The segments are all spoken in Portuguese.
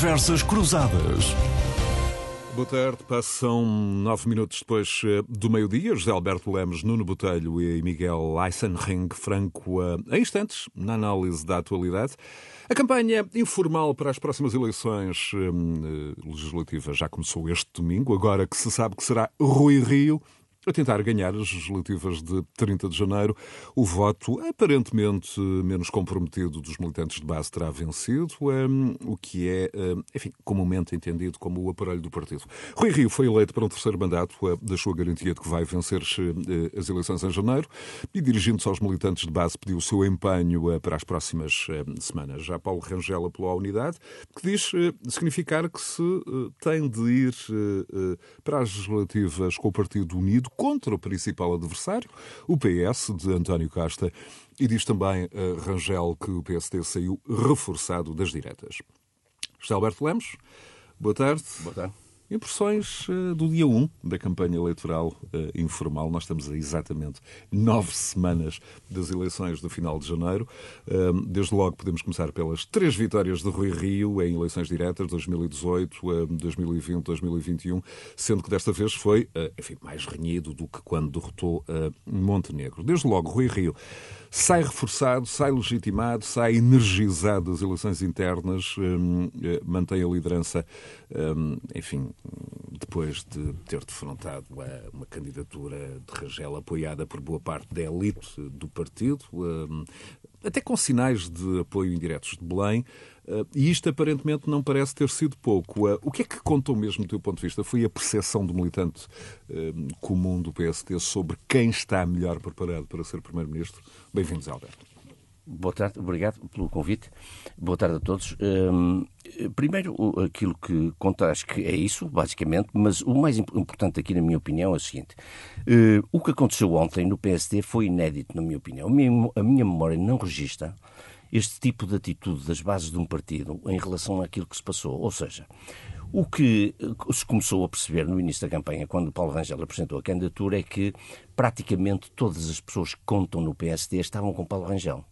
Conversas Cruzadas. Boa tarde, passam nove minutos depois eh, do meio-dia. José Alberto Lemos, Nuno Botelho e Miguel Eisenring Franco, eh, em instantes, na análise da atualidade. A campanha informal para as próximas eleições eh, legislativas já começou este domingo, agora que se sabe que será Rui Rio a tentar ganhar as legislativas de 30 de janeiro. O voto aparentemente menos comprometido dos militantes de base terá vencido, um, o que é, um, enfim, comumente entendido como o aparelho do partido. Rui Rio foi eleito para um terceiro mandato, uh, deixou a garantia de que vai vencer uh, as eleições em janeiro e, dirigindo-se aos militantes de base, pediu o seu empenho uh, para as próximas semanas. Já Paulo Rangel apelou à unidade, que diz significar que se tem de ir para as legislativas com o Partido Unido contra o principal adversário, o PS de António Costa, e diz também a Rangel que o PSD saiu reforçado das diretas. José Alberto Lemos, boa tarde. Boa tarde. Impressões uh, do dia 1 da campanha eleitoral uh, informal. Nós estamos a exatamente nove semanas das eleições do final de janeiro. Uh, desde logo podemos começar pelas três vitórias de Rui Rio em eleições diretas 2018, 2020, 2021, sendo que desta vez foi enfim, mais renhido do que quando derrotou Montenegro. Desde logo, Rui Rio sai reforçado, sai legitimado, sai energizado das eleições internas, mantém a liderança, enfim, depois de ter defrontado uma candidatura de Rangel apoiada por boa parte da elite do partido, hum, até com sinais de apoio indiretos de Belém, hum, e isto aparentemente não parece ter sido pouco. Uh, o que é que contou mesmo, do teu ponto de vista? Foi a percepção do militante hum, comum do PSD sobre quem está melhor preparado para ser Primeiro-Ministro? Bem-vindos, Alberto. Boa tarde, obrigado pelo convite. Boa tarde a todos. Um, primeiro, aquilo que conta, acho que é isso, basicamente, mas o mais importante aqui, na minha opinião, é o seguinte: uh, o que aconteceu ontem no PSD foi inédito, na minha opinião. A minha, a minha memória não registra este tipo de atitude das bases de um partido em relação àquilo que se passou. Ou seja, o que se começou a perceber no início da campanha, quando Paulo Rangel apresentou a candidatura, é que praticamente todas as pessoas que contam no PSD estavam com Paulo Rangel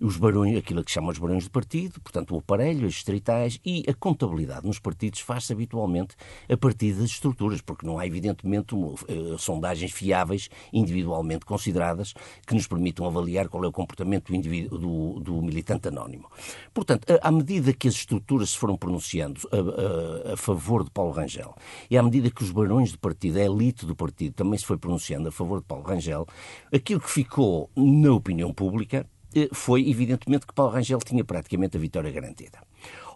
os barões, aquilo que chamam os barões de partido, portanto o aparelho, as distritais e a contabilidade nos partidos faz-se habitualmente a partir das estruturas, porque não há evidentemente uh, sondagens fiáveis individualmente consideradas que nos permitam avaliar qual é o comportamento do, do, do militante anónimo. Portanto, à medida que as estruturas se foram pronunciando a, a, a, favor de Paulo Rangel e à medida que os barões de partido, a elite do partido também se foi pronunciando a favor de Paulo Rangel, aquilo que ficou na opinião pública foi evidentemente que Paulo Rangel tinha praticamente a vitória garantida.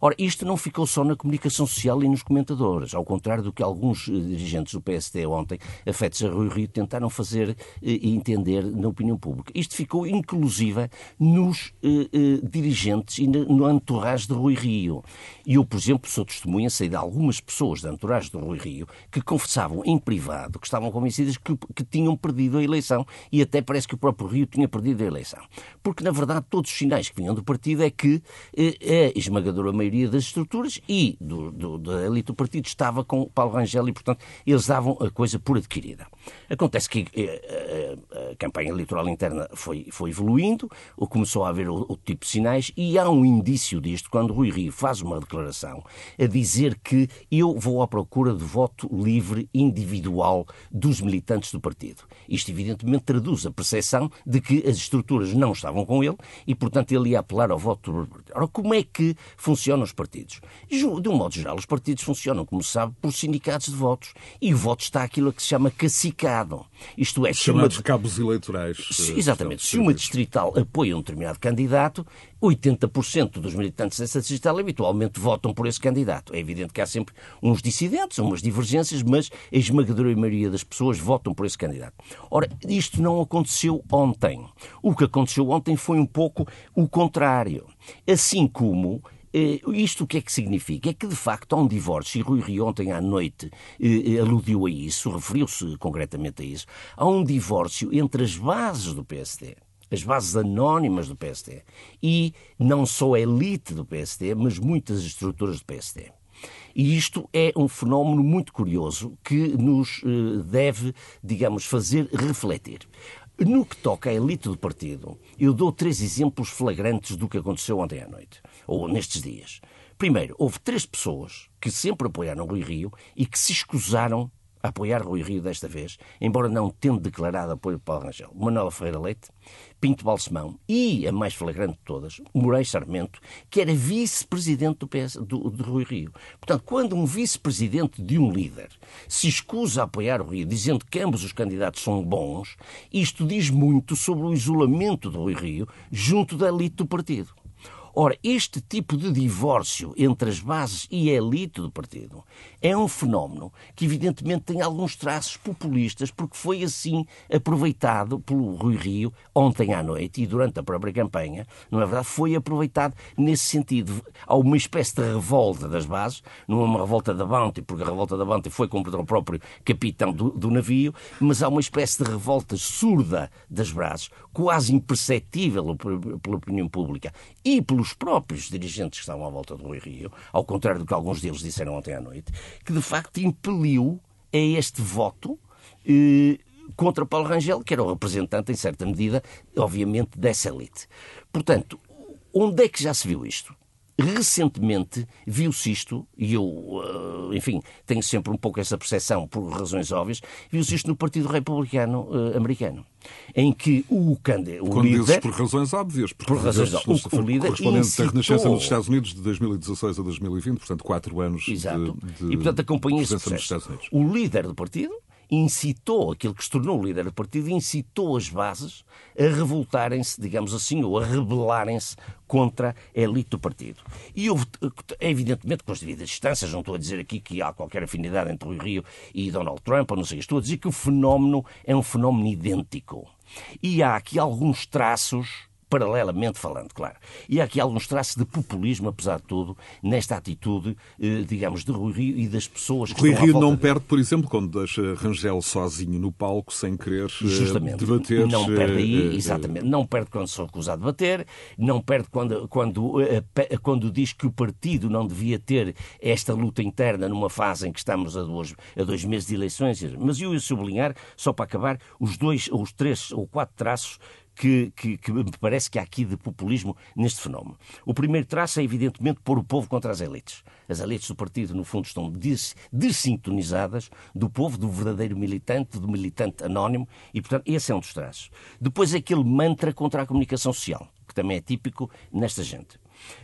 Ora, isto não ficou só na comunicação social e nos comentadores, ao contrário do que alguns eh, dirigentes do PSD ontem, afetos a Rui Rio, tentaram fazer eh, e entender na opinião pública. Isto ficou inclusive nos eh, eh, dirigentes e no entourage de Rui Rio. E eu, por exemplo, sou testemunha, sei de algumas pessoas da entourage de Rui Rio que confessavam em privado que estavam convencidas que, que tinham perdido a eleição e até parece que o próprio Rio tinha perdido a eleição. Porque, na verdade, todos os sinais que vinham do partido é que eh, a esmagadora maioria maioria das estruturas e do, do, da elite do partido estava com Paulo Rangel e, portanto, eles davam a coisa por adquirida. Acontece que a, eh, a, eh, a campanha eleitoral interna foi, foi evoluindo, começou a haver o, o, tipo de sinais e há um indício disto quando Rui Rio faz uma declaração a dizer que eu vou à procura de voto livre individual dos militantes do partido. Isto, evidentemente, traduz a percepção de que as estruturas não estavam com ele e, portanto, ele ia apelar ao voto. Ora, como é que funciona os partidos? De um modo geral, os partidos funcionam, como se sabe, por sindicatos de votos. E o voto está aquilo que se chama cacicado. Isto é, chamados uma... cabos eleitorais. Se, eh, exatamente. Se uma distrital apoia um determinado candidato, 80% dos militantes dessa distrital habitualmente votam por esse candidato. É evidente que há sempre uns dissidentes, umas divergências, mas a esmagadora maioria das pessoas votam por esse candidato. Ora, isto não aconteceu ontem. O que aconteceu ontem foi um pouco o contrário. Assim como isto o que é que significa? É que, de facto, há um divórcio, e Rui Rio ontem à noite eh, aludiu a isso, referiu-se concretamente a isso, há um divórcio entre as bases do PSD as bases anónimas do PSD e não só a elite do PSD, mas muitas estruturas do PSD. E isto é um fenómeno muito curioso que nos eh, deve, digamos, fazer refletir. No que toca à elite do partido, eu dou três exemplos flagrantes do que aconteceu ontem à noite, ou nestes dias. Primeiro, houve três pessoas que sempre apoiaram Rui Rio e que se escusaram a apoiar Rui Rio desta vez, embora não tendo declarado apoio para Paulo Rangel. Manuel Ferreira Leite, Pinto Balsemão e, a mais flagrante de todas, Moreira Sarmento, que era vice-presidente do, PS, do, Rui Rio. Portanto, quando um vice-presidente de um líder se escusa a apoiar o Rio, dizendo que ambos os candidatos são bons, isto diz muito sobre o isolamento de Rui Rio junto da elite do partido. Ora, este tipo de divórcio entre as bases e a elite do partido é um fenómeno que, evidentemente, tem alguns traços populistas, porque foi assim aproveitado pelo Rui Rio ontem à noite e durante a própria campanha, não é verdade? Foi aproveitado nesse sentido. Há uma espécie de revolta das bases, não é uma revolta da Bounty, porque a revolta da Bounty foi contra o próprio capitão do, do navio, mas há uma espécie de revolta surda das bases, quase imperceptível pela opinião pública e pelos próprios dirigentes que estavam à volta do Rui Rio, ao contrário do que alguns deles disseram ontem à noite, que de facto impeliu a este voto eh, contra Paulo Rangel, que era o representante, em certa medida, obviamente, dessa elite. Portanto, onde é que já se viu isto? Recentemente viu-se isto, e eu, eh, enfim, tenho sempre um pouco essa percepção por razões óbvias, viu-se isto no Partido Republicano uh, Americano, em que o candidato, Quando líder... dizes por razões óbvias, por razões óbvias, o, o líder correspondente incitou... da Renascença nos Estados Unidos de 2016 a 2020, portanto, quatro anos Exato. de, de E, portanto, acompanha esse processo. O líder do partido incitou, aquele que se tornou o líder do partido, incitou as bases a revoltarem-se, digamos assim, ou a rebelarem-se contra a elite do partido. E houve, evidentemente, com as devidas distâncias, não estou a dizer aqui que há qualquer afinidade entre Rui Rio e Donald Trump, ou não sei, estou a dizer que o fenómeno é um fenómeno idêntico. E há aqui alguns traços paralelamente falando, claro. E há aqui alguns traços de populismo, apesar de tudo, nesta atitude, eh, digamos, de Rui Rio e das pessoas que Rui estão Rio não perde, por exemplo, quando deixa Rangel sozinho no palco, sem querer eh, Justamente. debater. Não perde aí, eh, exatamente. Não perde quando sou acusado de bater, não perde quando, quando, quando diz que o partido não devia ter esta luta interna numa fase em que estamos a dois, a dois meses de eleições. Mas eu ia sublinhar, só para acabar, os dois, ou os três ou quatro traços que, que, que me parece que há aqui de populismo neste fenómeno. O primeiro traço é, evidentemente, pôr o povo contra as elites. As elites do partido, no fundo, estão des, dessintonizadas do povo, do verdadeiro militante, do militante anónimo, e, portanto, esse é um dos traços. Depois, aquele mantra contra a comunicação social, que também é típico nesta gente.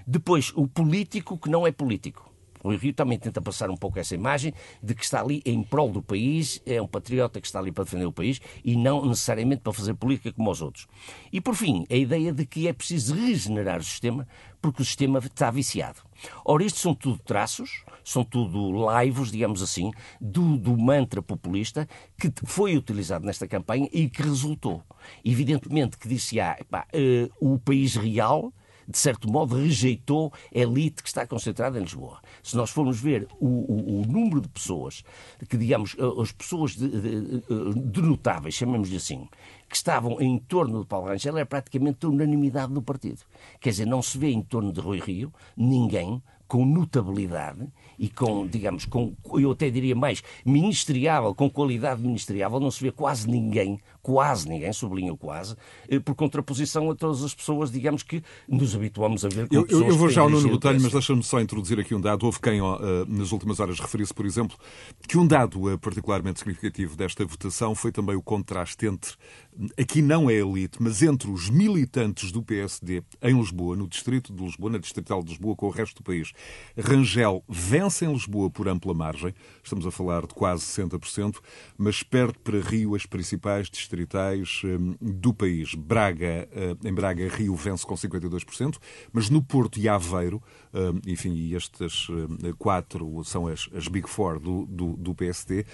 Depois, o político que não é político. Rui Rio também tenta passar um pouco essa imagem de que está ali em prol do país, é um patriota que está ali para defender o país e não necessariamente para fazer política como os outros. E, por fim, a ideia de que é preciso regenerar o sistema porque o sistema está viciado. Ora, estes são tudo traços, são tudo laivos, digamos assim, do, do mantra populista que foi utilizado nesta campanha e que resultou. Evidentemente que disse, ah, eh, o país real de certo modo, rejeitou a elite que está concentrada em Lisboa. Se nós formos ver o, o- o número de pessoas, que digamos, eh, as pessoas de, de, de- de notáveis, chamemos-lhe assim, que estavam em torno de Paulo Rangel, é praticamente a unanimidade do partido. Quer dizer, não se vê em torno de Rui Rio ninguém com notabilidade e com, digamos, com, eu até diria mais, ministeriável, com qualidade ministeriável, não se vê quase ninguém, quase ninguém, sublinho quase, eh, por contraposição a todas as pessoas, digamos, que nos habituamos a ver como Eu, pessoas eu vou já ao Nuno Botelho, mas deixa-me só introduzir aqui um dado. Houve quem, eh, nas últimas horas, referisse, por exemplo, que um dado eh, particularmente significativo desta votação foi também o contraste entre, aqui não é elite, mas entre os militantes do PSD em Lisboa, no distrito de Lisboa, na distrital de Lisboa, com o resto do país. Rangel vence em Lisboa por ampla margem, estamos a falar de quase 60%, mas perde para Rio as principais distritais eh, do país. Braga, eh, em Braga, Rio vence com 52%, mas no Porto e Aveiro, eh, enfim, e estas eh, quatro são as, as Big Four do, do, do eh,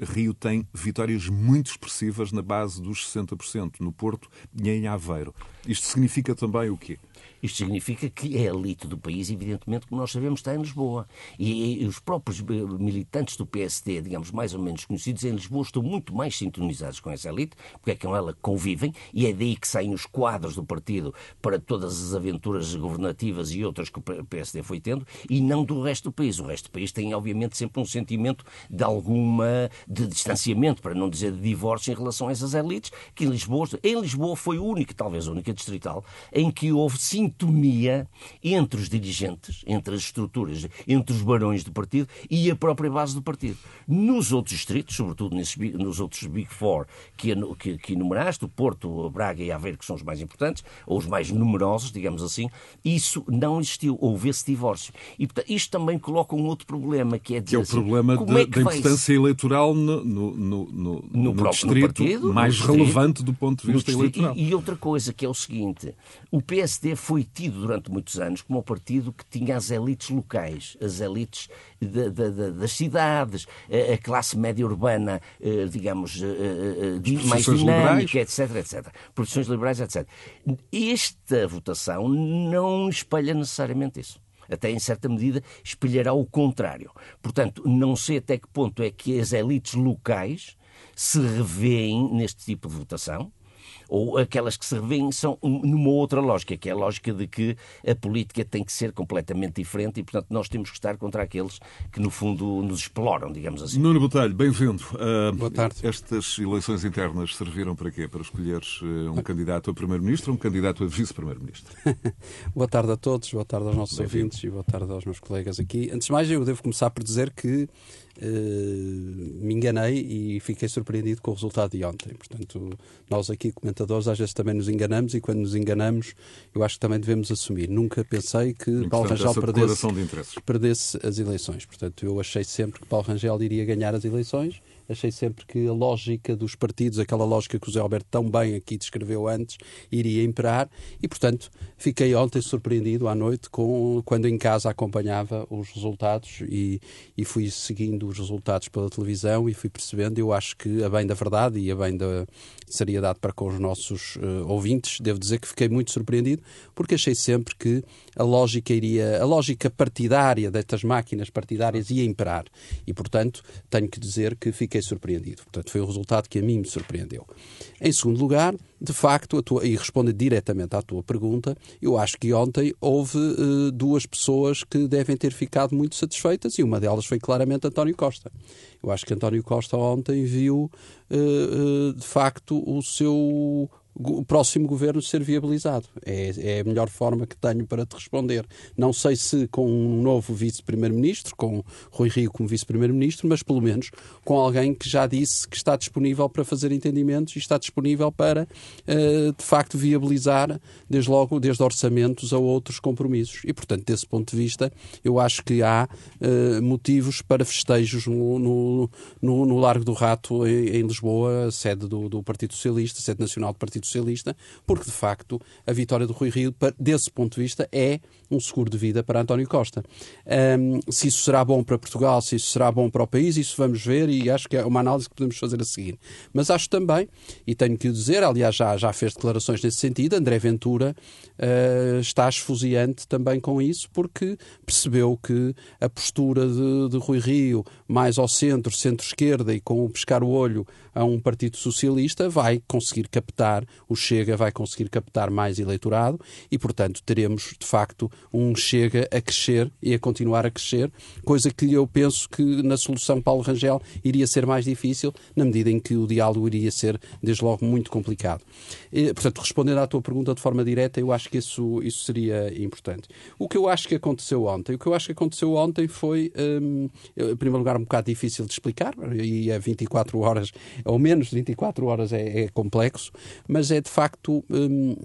Rio tem vitórias muito expressivas na base dos 60%, no Porto e em Aveiro. Isto significa também o quê? Isto significa que a elite do país, evidentemente, como nós sabemos, está em Lisboa. E, os próprios eh, militantes do PSD, digamos, mais ou menos conhecidos em Lisboa, estão muito mais sintonizados com essa elite, porque é com ela que convivem, e é daí que saem os quadros do partido para todas as aventuras governativas e outras que o PSD foi tendo, e não do resto do país. O resto do país tem, obviamente, sempre um sentimento de alguma de distanciamento, para não dizer de divórcio em relação a essas elites, que em Lisboa, em Lisboa foi o único, talvez a única distrital, em que houve sintonia entre os dirigentes, entre as estruturas, entre os barões do partido e a própria base do partido. Nos outros distritos, sobretudo nesses, nos outros Big Four que, que, que enumeraste, o Porto, Braga e Aveiro, que são os mais importantes, ou os mais numerosos, digamos assim, isso não existiu. Houve esse divórcio. E portanto, isto também coloca um outro problema, que é dizer que é o assim, problema de, é da importância eleitoral no, no, no, no, no distrito partido, mais distrito, relevante do ponto de vista eleitoral. E, e, outra coisa que é o seguinte: o PSD foi tido durante muitos anos como um partido que tinha as elites locais, as elites de, de, de, das cidades, a, a, classe média urbana, eh, digamos, eh, eh, mais dinâmica, liberais. etc, etc. Produções liberais, etc. Esta votação não espelha necessariamente isso até em certa medida espelhará o contrário. Portanto, não sei até que ponto é que as elites locais se revêem neste tipo de votação ou aquelas que se revêem são numa outra lógica, que é a lógica de que a política tem que ser completamente diferente e, portanto, nós temos que estar contra aqueles que, no fundo, nos exploram, digamos assim. Nuno Botelho, bem-vindo. Uh, Boa tarde. Estas eleições internas serviram para quê? Para escolheres uh, um candidato a primeiro-ministro ou um candidato a vice-primeiro-ministro? boa tarde a todos, boa tarde aos nossos ouvintes e boa tarde aos meus colegas aqui. Antes de mais, eu devo começar por dizer que me enganei e fiquei surpreendido com o resultado de ontem. Portanto, nós aqui, comentadores, às vezes também nos enganamos e quando nos enganamos, eu acho que também devemos assumir. Nunca pensei que Paulo Rangel perdesse, perdesse as eleições. Portanto, eu achei sempre que Paulo Rangel iria ganhar as eleições achei sempre que a lógica dos partidos, aquela lógica que o Zé Alberto tão bem aqui descreveu antes, iria imperar. E, portanto, fiquei ontem surpreendido à noite com, quando em casa acompanhava os resultados e, e fui seguindo os resultados pela televisão e fui percebendo, eu acho que a bem da verdade e a bem da seriedade para com os nossos uh, ouvintes, devo dizer que fiquei muito surpreendido porque achei sempre que a lógica iria, a lógica partidária destas máquinas partidárias ia imperar. E, portanto, tenho que dizer que fiquei fiquei surpreendido. Portanto, foi o resultado que a mim me surpreendeu. Em segundo lugar, de facto, tua, e respondendo diretamente à tua pergunta, eu acho que ontem houve uh, duas pessoas que devem ter ficado muito satisfeitas e uma delas foi claramente António Costa. Eu acho que António Costa ontem viu, uh, uh, de facto, o seu o próximo governo ser viabilizado. É, é, a melhor forma que tenho para te responder. Não sei se com um novo vice-primeiro-ministro, com Rui Rio como vice-primeiro-ministro, mas pelo menos com alguém que já disse que está disponível para fazer entendimentos e está disponível para, uh, de facto, viabilizar, desde logo, desde orçamentos a outros compromissos. E, portanto, desse ponto de vista, eu acho que há uh, motivos para festejos no, no, no, no Largo do Rato, em, em Lisboa, sede do, do Partido Socialista, sede nacional do Partido Socialista, porque de facto a vitória do Rui Rio, desse ponto de vista, é um seguro de vida para António Costa. Um, se isso será bom para Portugal, se isso será bom para o país, isso vamos ver e acho que é uma análise que podemos fazer a seguir. Mas acho também, e tenho que o dizer, aliás, já, já fez declarações nesse sentido, André Ventura uh, está esfuziante também com isso, porque percebeu que a postura de, de Rui Rio, mais ao centro, centro-esquerda e com o pescar o olho a um Partido Socialista, vai conseguir captar, o Chega vai conseguir captar mais eleitorado e, portanto, teremos, de facto, um Chega a crescer e a continuar a crescer, coisa que eu penso que na solução Paulo Rangel iria ser mais difícil, na medida em que o diálogo iria ser, desde logo, muito complicado. E, portanto, respondendo à tua pergunta de forma direta, eu acho que isso, isso seria importante. O que eu acho que aconteceu ontem, o que eu acho que aconteceu ontem foi, hum, em primeiro lugar, um bocado difícil de explicar, e é 24 horas, ou menos de 24 horas é, é complexo, mas é de facto. Hum,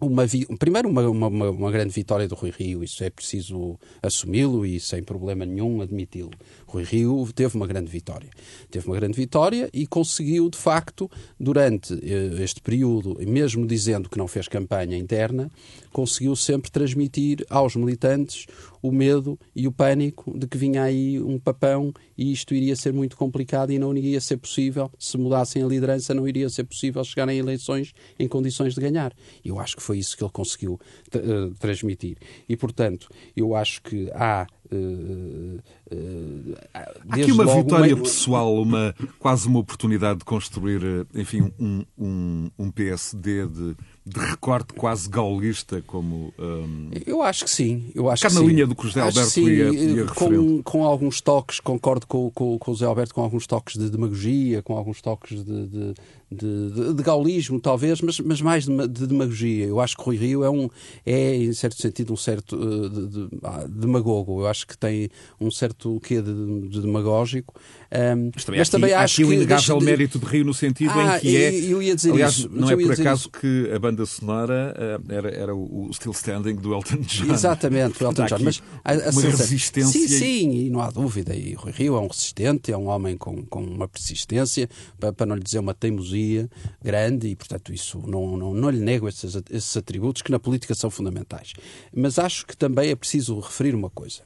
uma primeiro uma, uma, uma, grande vitória do Rui Rio, isso é preciso assumi-lo e sem problema nenhum admiti-lo. Rui Rio teve uma grande vitória. Teve uma grande vitória e conseguiu, de facto, durante eh, este período, mesmo dizendo que não fez campanha interna, conseguiu sempre transmitir aos militantes o medo e o pânico de que vinha aí um papão e isto iria ser muito complicado e não iria ser possível, se mudassem a liderança, não iria ser possível chegar em eleições em condições de ganhar. Eu acho que foi isso que ele conseguiu uh, transmitir. E, portanto, eu acho que há Uh, uh, Há aqui uma vitória uma... pessoal, uma, quase uma oportunidade de construir, enfim, um, um, um PSD de, de recorte quase gaulista, como. Um... Eu acho que sim. Eu acho Cá na linha do que o José Alberto sim, ia, ia com, com alguns toques, concordo com, com, com o José Alberto, com alguns toques de demagogia, com alguns toques de, de, de, de, gaulismo, talvez, mas, mas mais de, de, demagogia. Eu acho que Rui Rio é, um, é em certo sentido, um certo uh, ah, demagogo. Eu acho que tem um certo quê de, de demagógico. Um, mas também, mas também há acho aqui que. o inegável mérito de Rio no sentido ah, em que é. Eu ia dizer aliás, isso. não é por acaso isso. que a banda sonora uh, era, era o Still Standing do Elton John. Exatamente, o Elton John. Mas a, a uma resistência. Sim, sim, e não há dúvida. E Rui Rio é um resistente, é um homem com, com uma persistência, para, para não lhe dizer uma teimosia grande, e portanto isso não, não, não lhe nego esses, esses atributos que na política são fundamentais. Mas acho que também é preciso referir uma coisa.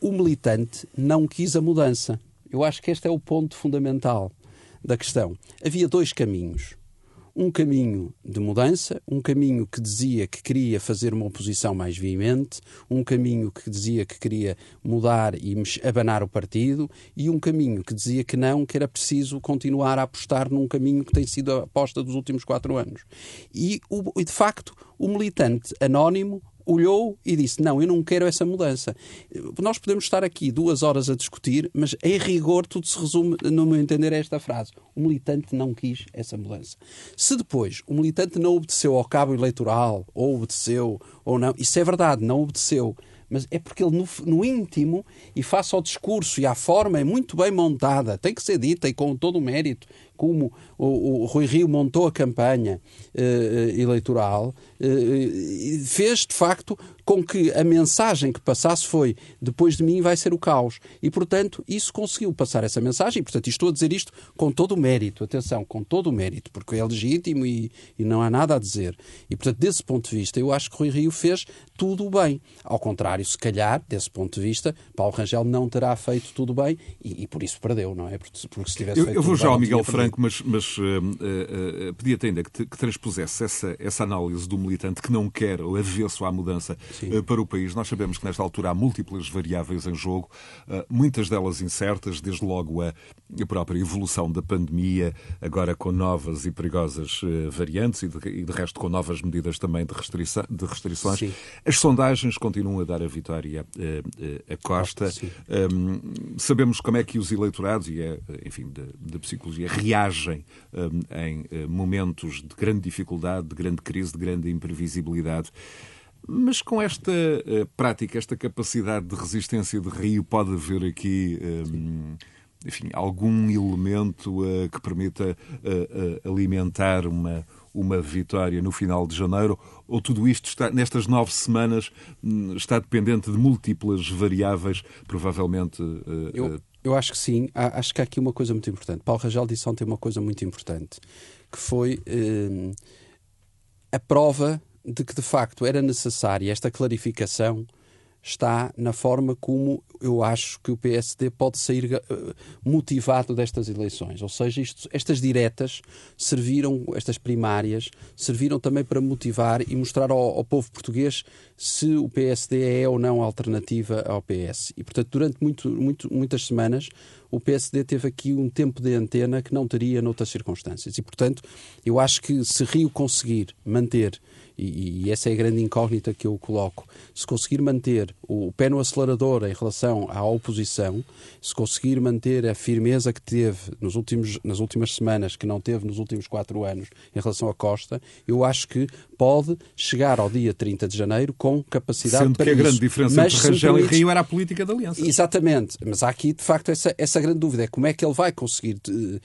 O militante não quis a mudança. Eu acho que este é o ponto fundamental da questão. Havia dois caminhos. Um caminho de mudança, um caminho que dizia que queria fazer uma oposição mais veemente, um caminho que dizia que queria mudar e abanar o partido, e um caminho que dizia que não, que era preciso continuar a apostar num caminho que tem sido a aposta dos últimos quatro anos. E, de facto, o militante anónimo olhou e disse: Não, eu não quero essa mudança. Nós podemos estar aqui duas horas a discutir, mas em rigor tudo se resume, no meu entender, a esta frase: O militante não quis essa mudança. Se depois o militante não obedeceu ao cabo eleitoral, ou obedeceu, ou não, isso é verdade, não obedeceu mas é porque ele, no, no, íntimo, e face ao discurso e à forma, é muito bem montada, tem que ser dita e com todo o mérito, como o, o Rui Rio montou a campanha eh, eleitoral, eh, fez de facto com que a mensagem que passasse foi depois de mim vai ser o caos. E, portanto, isso conseguiu passar essa mensagem. E, portanto, estou a dizer isto com todo o mérito. Atenção, com todo o mérito, porque é legítimo e, e não há nada a dizer. E, portanto, desse ponto de vista, eu acho que Rui Rio fez tudo bem. Ao contrário, se calhar, desse ponto de vista, Paulo Rangel não terá feito tudo bem e, e por isso perdeu, não é? Porque, porque se tivesse eu, feito eu vou já ao Miguel Franco mas, mas uh, uh, pedia-te ainda que, que transpusesse essa, essa análise do militante que não quer ou avesso à mudança uh, para o país. Nós sabemos que nesta altura há múltiplas variáveis em jogo, muitas delas incertas, desde logo a, a, própria evolução da pandemia, agora com novas e perigosas variantes e de, e de, resto com novas medidas também de, restrição, de restrições. Sim. As sondagens continuam a dar a vitória a Costa. Um, sabemos como é que os eleitorados, e é, enfim, da psicologia, reagem um, em uh, momentos de grande dificuldade, de grande crise, de grande imprevisibilidade. Mas com esta uh, prática, esta capacidade de resistência de Rio, pode haver aqui. Um, enfim, algum elemento uh, que permita alimentar uma, uma vitória no final de janeiro, ou tudo isto está, nestas nove semanas hum, está dependente de múltiplas variáveis, provavelmente. Eu, eu acho que sim. Acho que há aqui uma coisa muito importante. Paulo Rangel disse ontem uma coisa muito importante, que foi eh, a prova de que, de facto, era necessária esta clarificação está na forma como eu acho que o PSD pode sair uh, motivado destas eleições. Ou seja, isto, estas diretas serviram, estas primárias, serviram também para motivar e mostrar ao, ao, povo português se o PSD é ou não alternativa ao PS. E, portanto, durante muito, muito, muitas semanas, o PSD teve aqui um tempo de antena que não teria noutras circunstâncias. E, portanto, eu acho que se Rio conseguir manter e, e, essa é a grande incógnita que eu coloco. Se conseguir manter o pé no acelerador em relação à oposição, se conseguir manter a firmeza que teve nos últimos, nas últimas semanas, que não teve nos últimos quatro anos em relação à Costa, eu acho que pode chegar ao dia 30 de janeiro com capacidade Sendo para que isso. a grande diferença mas, entre Rangel e Rio era a política da aliança. Exatamente, mas há aqui de facto essa, essa grande dúvida, é como é que ele vai conseguir uh,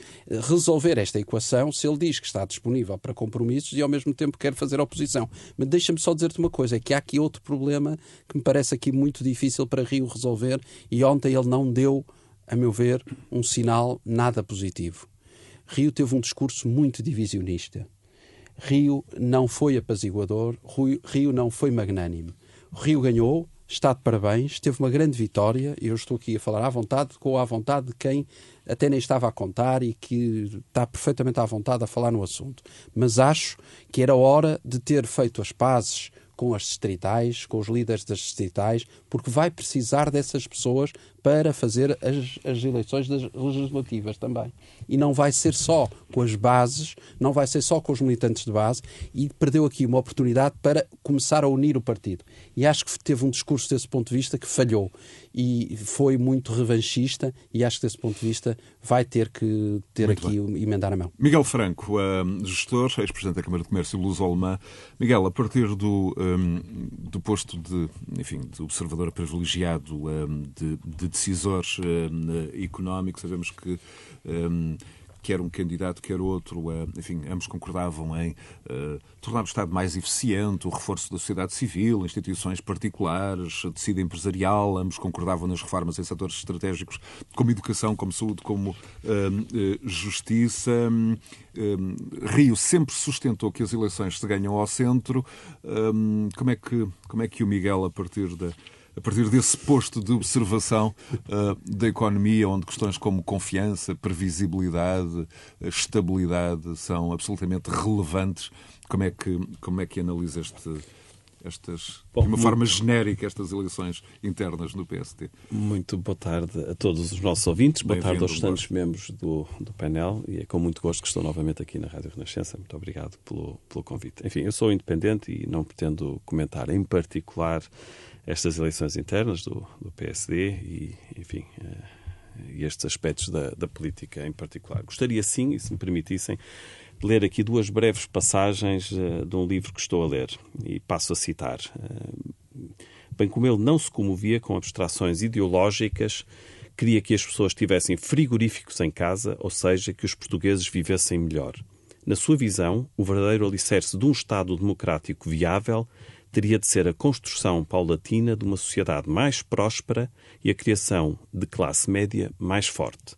resolver esta equação se ele diz que está disponível para compromissos e ao mesmo tempo quer fazer oposição. Mas deixa-me só dizer-te uma coisa: é que há aqui outro problema que me parece aqui muito difícil para Rio resolver e ontem ele não deu, a meu ver, um sinal nada positivo. Rio teve um discurso muito divisionista. Rio não foi apaziguador, Rio não foi magnânimo. Rio ganhou, está de parabéns, teve uma grande vitória, eu estou aqui a falar à vontade, com a vontade de quem até nem estava a contar e que está perfeitamente à vontade a falar no assunto. Mas acho que era hora de ter feito as pazes com as distritais, com os líderes das distritais, porque vai precisar dessas pessoas para fazer as, as eleições legislativas também. E não vai ser só com as bases, não vai ser só com os militantes de base, e perdeu aqui uma oportunidade para começar a unir o partido. E acho que teve um discurso desse ponto de vista que falhou e foi muito revanchista, e acho que desse ponto de vista vai ter que ter muito aqui bem. emendar a mão. Miguel Franco, um, gestor, ex-presidente da Câmara de Comércio Luso-Alemã. Miguel, a partir do, um, do posto de, enfim, de observador privilegiado um, de, de decisores uh, económicos. Sabemos que quer um candidato, quer outro, uh, enfim, ambos concordavam em uh, tornar o Estado mais eficiente, o reforço da sociedade civil, instituições particulares, tecido empresarial, ambos concordavam nas reformas em setores estratégicos como educação, como saúde, como uh, justiça. Um, Rio sempre sustentou que as eleições se ganham ao centro. Um, como, é que, como é que o Miguel, a partir da a partir desse posto de observação uh, da economia, onde questões como confiança, previsibilidade, estabilidade são absolutamente relevantes. Como é que, como é que analisa este, estas, Bom, de uma forma genérica, estas eleições internas no PSD. Muito boa tarde a todos os nossos ouvintes, boa tarde aos restantes membros do, do painel e é com muito gosto que estou novamente aqui na Rádio Renascença. Muito obrigado pelo, pelo convite. Enfim, eu sou independente e não pretendo comentar em particular estas eleições internas do, do PSD e, enfim, uh, e estes aspectos da, da política em particular. Gostaria sim, e se me permitissem, ler aqui duas breves passagens uh, de um livro que estou a ler e passo a citar. Uh, bem como ele não se comovia com abstrações ideológicas, queria que as pessoas tivessem frigoríficos em casa, ou seja, que os portugueses vivessem melhor. Na sua visão, o verdadeiro alicerce de um Estado democrático viável teria de ser a construção paulatina de uma sociedade mais próspera e a criação de classe média mais forte.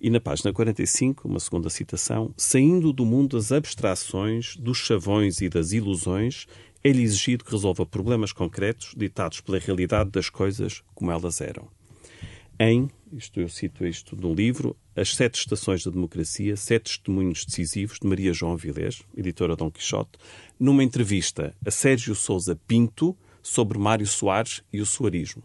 E na página 45, uma segunda citação: Saindo do mundo das abstrações, dos chavões e das ilusões, é-lhe exigido que resolva problemas concretos ditados pela realidade das coisas como elas eram. Em, isto eu cito isto num livro, As Sete Estações da Democracia, Sete Testemunhos Decisivos, de Maria João Vilés, editora Dom Quixote, numa entrevista a Sérgio Souza Pinto sobre Mário Soares e o suarismo.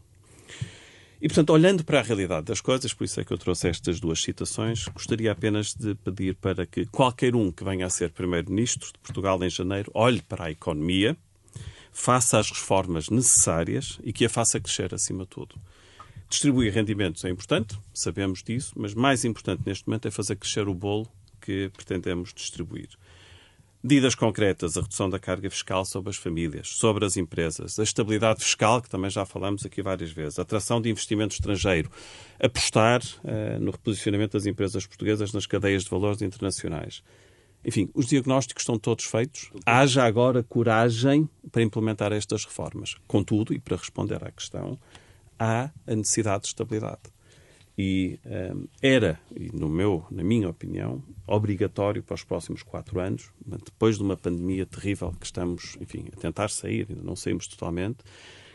E, portanto, olhando para a realidade das coisas, por isso é que eu trouxe estas duas citações, gostaria apenas de pedir para que qualquer um que venha a ser Primeiro-Ministro de Portugal em janeiro olhe para a economia, faça as reformas necessárias e que a faça crescer acima de tudo. Distribuir rendimentos é importante, sabemos disso, mas mais importante neste momento é fazer crescer o bolo que pretendemos distribuir. Medidas concretas, a redução da carga fiscal sobre as famílias, sobre as empresas, a estabilidade fiscal, que também já falamos aqui várias vezes, a atração de investimento estrangeiro, apostar uh, no reposicionamento das empresas portuguesas nas cadeias de valores internacionais. Enfim, os diagnósticos estão todos feitos. Haja agora coragem para implementar estas reformas. Contudo, e para responder à questão, há a necessidade de estabilidade. E um, era, e no meu, na minha opinião, obrigatório para os próximos quatro anos, depois de uma pandemia terrível que estamos, enfim, a tentar sair, ainda não saímos totalmente,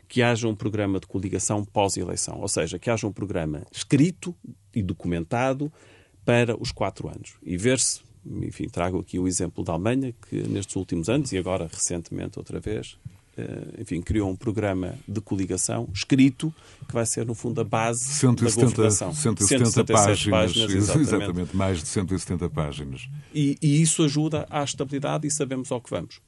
que haja um programa de coligação pós-eleição, ou seja, que haja um programa escrito e documentado para os quatro anos. E ver-se, enfim, trago aqui o exemplo da Alemanha, que nestes últimos anos e agora recentemente outra vez enfim, criou um programa de coligação escrito que vai ser, no fundo, a base 170, da governação. 170 páginas, páginas exatamente. exatamente. mais de 170 páginas. E, e, isso ajuda à estabilidade e sabemos ao que vamos.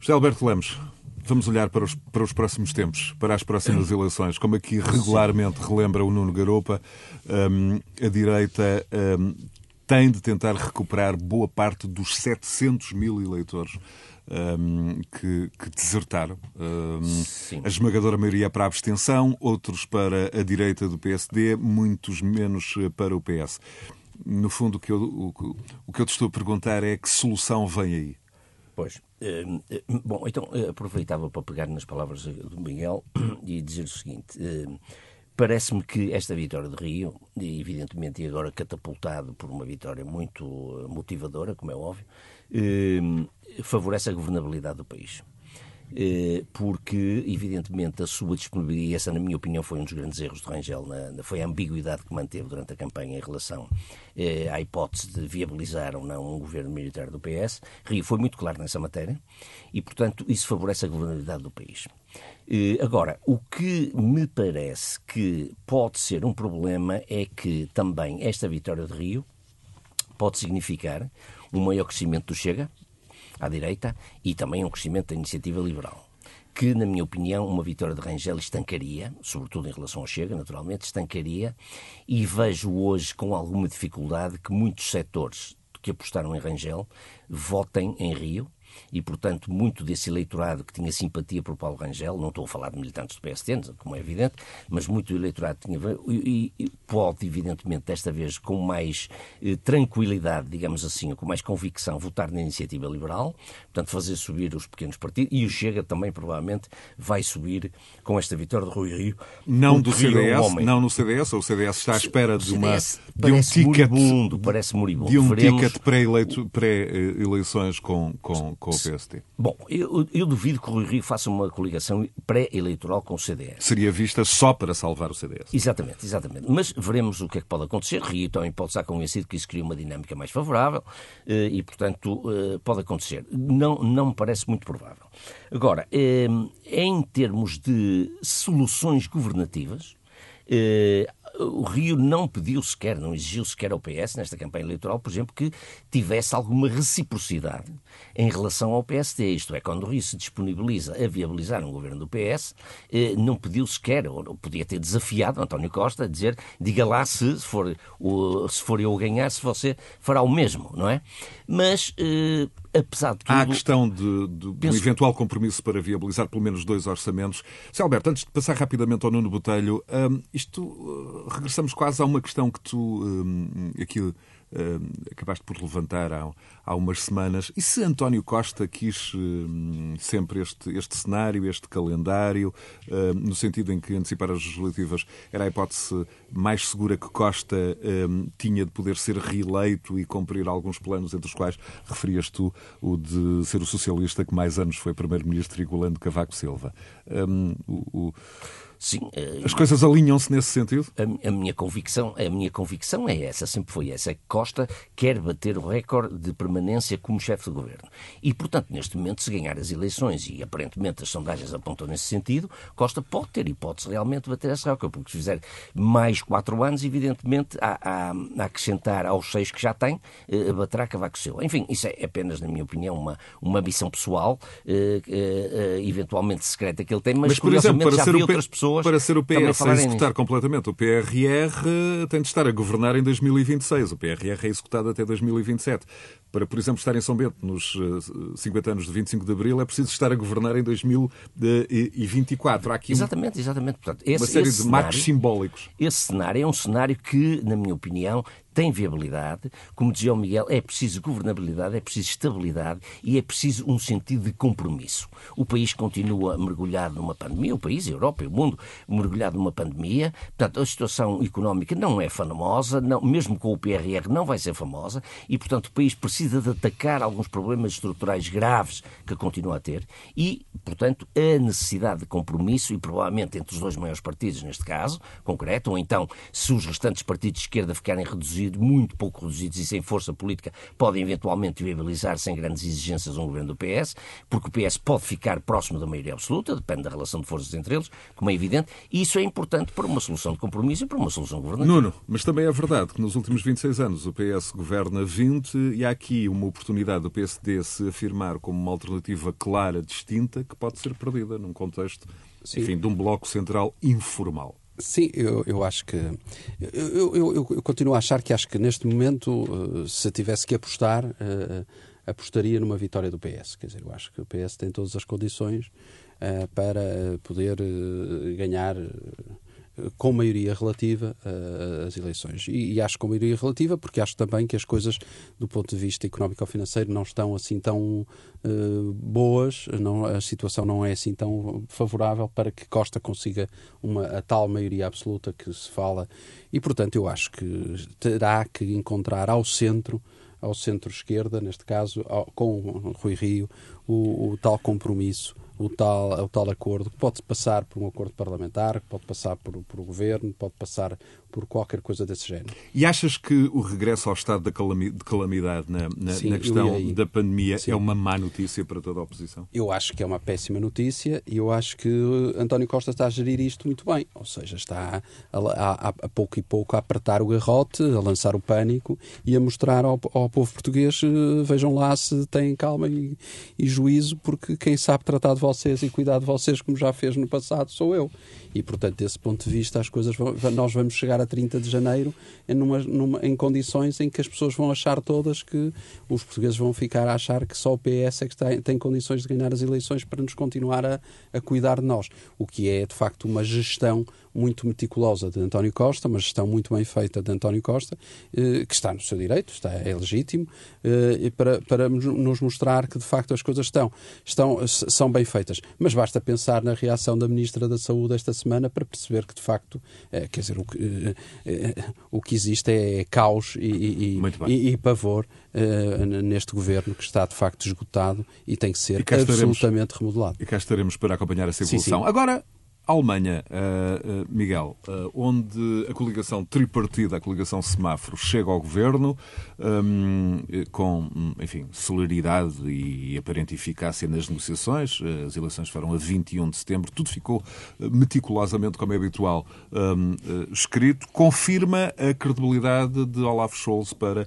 José Alberto Lemos, vamos olhar para os, para os próximos tempos, para as próximas eleições. Como aqui regularmente relembra o Nuno Garopa, um, a direita um, tem de tentar recuperar boa parte dos 700 mil eleitores um, que, que, desertaram. Um, a esmagadora maioria para a abstenção, outros para a direita do PSD, muitos menos para o PS. No fundo, o que eu, o, o que eu te estou a perguntar é que solução vem aí? Pois. Hum, bom, então eh, aproveitava para pegar nas palavras do Miguel e dizer o seguinte. Parece-me que esta vitória de Rio, evidentemente e agora catapultado por uma vitória muito motivadora, como é óbvio, favorece a governabilidade do país. eh, porque, evidentemente, a sua disponibilidade, e essa, na minha opinião, foi um dos grandes erros de Rangel, foi a ambiguidade que manteve durante a campanha em relação eh, à hipótese de viabilizar ou não um governo militar do PS. Rio foi muito claro nessa matéria e, portanto, isso favorece a governabilidade do país. Eh, agora, o que me parece que pode ser um problema é que também esta vitória de Rio pode significar um maior crescimento do Chega, à direita, e também um crescimento da iniciativa liberal que, na minha opinião, uma vitória de Rangel estancaria, sobretudo em relação ao Chega, naturalmente, estancaria, e vejo hoje com alguma dificuldade que muitos setores que apostaram em Rangel votem em Rio, e, portanto, muito desse eleitorado que tinha simpatia por Paulo Rangel, não estou a falar de militantes do PST, como é evidente, mas muito do eleitorado tinha. E, e pode, evidentemente, desta vez, com mais eh, tranquilidade, digamos assim, com mais convicção, votar na iniciativa liberal, portanto, fazer subir os pequenos partidos, e o Chega também, provavelmente, vai subir com esta vitória de Rui Rio. Não do CDS, não no CDS, ou o CDS está à espera de, uma, de um ticket. Moribundo, parece moribundo. De um Veremos... ticket pré-eleições pré com, com, com o PSD? Bom, eu, eu, duvido que o Rui Rio faça uma coligação pré-eleitoral com o CDS. Seria vista só para salvar o CDS. Exatamente, exatamente. Mas veremos o que é que pode acontecer. Rio também pode estar convencido que isso cria uma dinâmica mais favorável eh, e, portanto, eh, pode acontecer. Não, não me parece muito provável. Agora, eh, em termos de soluções governativas, o Rio não pediu sequer, não exigiu sequer ao PS, nesta campanha eleitoral, por exemplo, que tivesse alguma reciprocidade em relação ao PSD. Isto é, quando o Rio se disponibiliza a viabilizar um governo do PS, eh, não pediu sequer, ou podia ter desafiado António Costa a dizer, diga lá se for, se for eu ganhar, se você fará o mesmo, não é? Mas eh, apesar de tudo. Há a questão de, de, penso... um eventual compromisso para viabilizar pelo menos dois orçamentos. Se Alberto, antes de passar rapidamente ao Nuno Botelho, um, isto uh, regressamos quase a uma questão que tu um, aqui acabaste por levantar há, há umas semanas. E se António Costa quis uh, sempre este, este cenário, este calendário, uh, no sentido em que antecipar as legislativas era a hipótese mais segura que Costa tinha de poder ser reeleito e cumprir alguns planos, entre os quais referias tu o de ser o socialista que mais anos foi primeiro-ministro igualando Cavaco Silva. O, o Sim, eh, As coisas alinham-se nesse sentido? A, a, minha convicção, a minha convicção é essa, sempre foi essa. É que Costa quer bater o recorde de permanência como chefe de governo. E, portanto, neste momento, se ganhar as eleições, e aparentemente as sondagens apontam nesse sentido, Costa pode ter hipótese realmente de bater esse recorde, porque se fizer mais quatro anos, evidentemente, a, a, a acrescentar aos seis que já tem, eh, baterá Cavaco Silva. Enfim, isso é apenas, na minha opinião, uma, uma ambição pessoal, eh, eh, eventualmente secreta que ele tem, mas, mas por exemplo, para já ser vi outras pessoas pessoas. Para ser o PS a executar completamente o PRR, tem de estar a governar em 2026. O PRR é executado até 2027. Para, por exemplo, estar em São Bento nos 50 eh, anos de 25 de Abril, é preciso estar a governar em 2024. Há aqui exatamente, exatamente. Portanto, esse, uma série de marcos simbólicos. Esse cenário é um cenário que, na minha opinião, tem viabilidade. Como dizia o Miguel, é preciso governabilidade, é preciso estabilidade e é preciso um sentido de compromisso. O país continua mergulhado numa pandemia, o país, a Europa e o mundo, mergulhado numa pandemia. Portanto, a situação económica não é famosa, não, mesmo com o PRR não vai ser famosa e, portanto, o país precisa de atacar alguns problemas estruturais graves que continua a ter e, portanto, a necessidade de compromisso e provavelmente entre os dois maiores partidos, neste caso, concreto, ou então, se os restantes partidos de esquerda ficarem reduzidos reduzido, muito pouco reduzidos e sem força política, podem eventualmente viabilizar sem grandes exigências um governo do PS, porque o PS pode ficar próximo da maioria absoluta, depende da relação de forças entre eles, como é evidente, e isso é importante para uma solução de compromisso e para uma solução governativa. Nuno, mas também é verdade que nos últimos 26 anos o PS governa 20 e há aqui uma oportunidade do PSD se afirmar como uma alternativa clara, distinta, que pode ser perdida num contexto, enfim, de um bloco central informal. Sim, eu, eu acho que. Eu, eu, eu, continuo a achar que acho que neste momento, eh, se tivesse que apostar, uh, apostaria numa vitória do PS. Quer dizer, eu acho que o PS tem todas as condições uh, para poder ganhar com maioria relativa uh, as eleições. E, e, acho com maioria relativa porque acho também que as coisas, do ponto de vista económico-financeiro, não estão assim tão uh, boas, não, a situação não é assim tão favorável para que Costa consiga uma, a tal maioria absoluta que se fala. E, portanto, eu acho que terá que encontrar ao centro ao centro-esquerda, neste caso, ao, com Rui Rio, o, o tal compromisso o tal, o tal acordo, que pode passar por um acordo parlamentar, que pode passar por, por o governo, pode passar por qualquer coisa desse género. E achas que o regresso ao estado de calamidade na, na, Sim, na questão da pandemia Sim. é uma má notícia para toda a oposição? Eu acho que é uma péssima notícia e eu acho que António Costa está a gerir isto muito bem. Ou seja, está a, a, a pouco e pouco a apertar o garrote, a lançar o pânico e a mostrar ao, ao povo português: eh, vejam lá se têm calma e, e juízo, porque quem sabe tratar de vocês e cuidar de vocês, como já fez no passado, sou eu. E, portanto, desse ponto de vista, as coisas vão, nós vamos chegar a 30 de janeiro em, numa, numa, em condições em que as pessoas vão achar todas que os portugueses vão ficar a achar que só o PS é que está, tem condições de ganhar as eleições para nos continuar a, a cuidar de nós. O que é, de facto, uma gestão muito meticulosa de António Costa, uma gestão muito bem feita de António Costa, eh, que está no seu direito, está, é legítimo, eh, para, para nos mostrar que de facto as coisas estão, estão, são bem feitas. Mas basta pensar na reação da Ministra da Saúde esta semana para perceber que de facto, eh, quer dizer, o que, o que existe é caos e, e, e, e pavor neste governo que está de facto esgotado e tem que ser absolutamente remodelado. E cá estaremos para acompanhar essa evolução. Sim, sim. Agora, Alemanha, uh, uh, Miguel, uh, onde a coligação tripartida, a coligação semáforo, chega ao governo um, com, enfim, celeridade e aparente eficácia nas negociações. As eleições foram a 21 de setembro. Tudo ficou meticulosamente, como é habitual, um, escrito. Confirma a credibilidade de Olaf Scholz para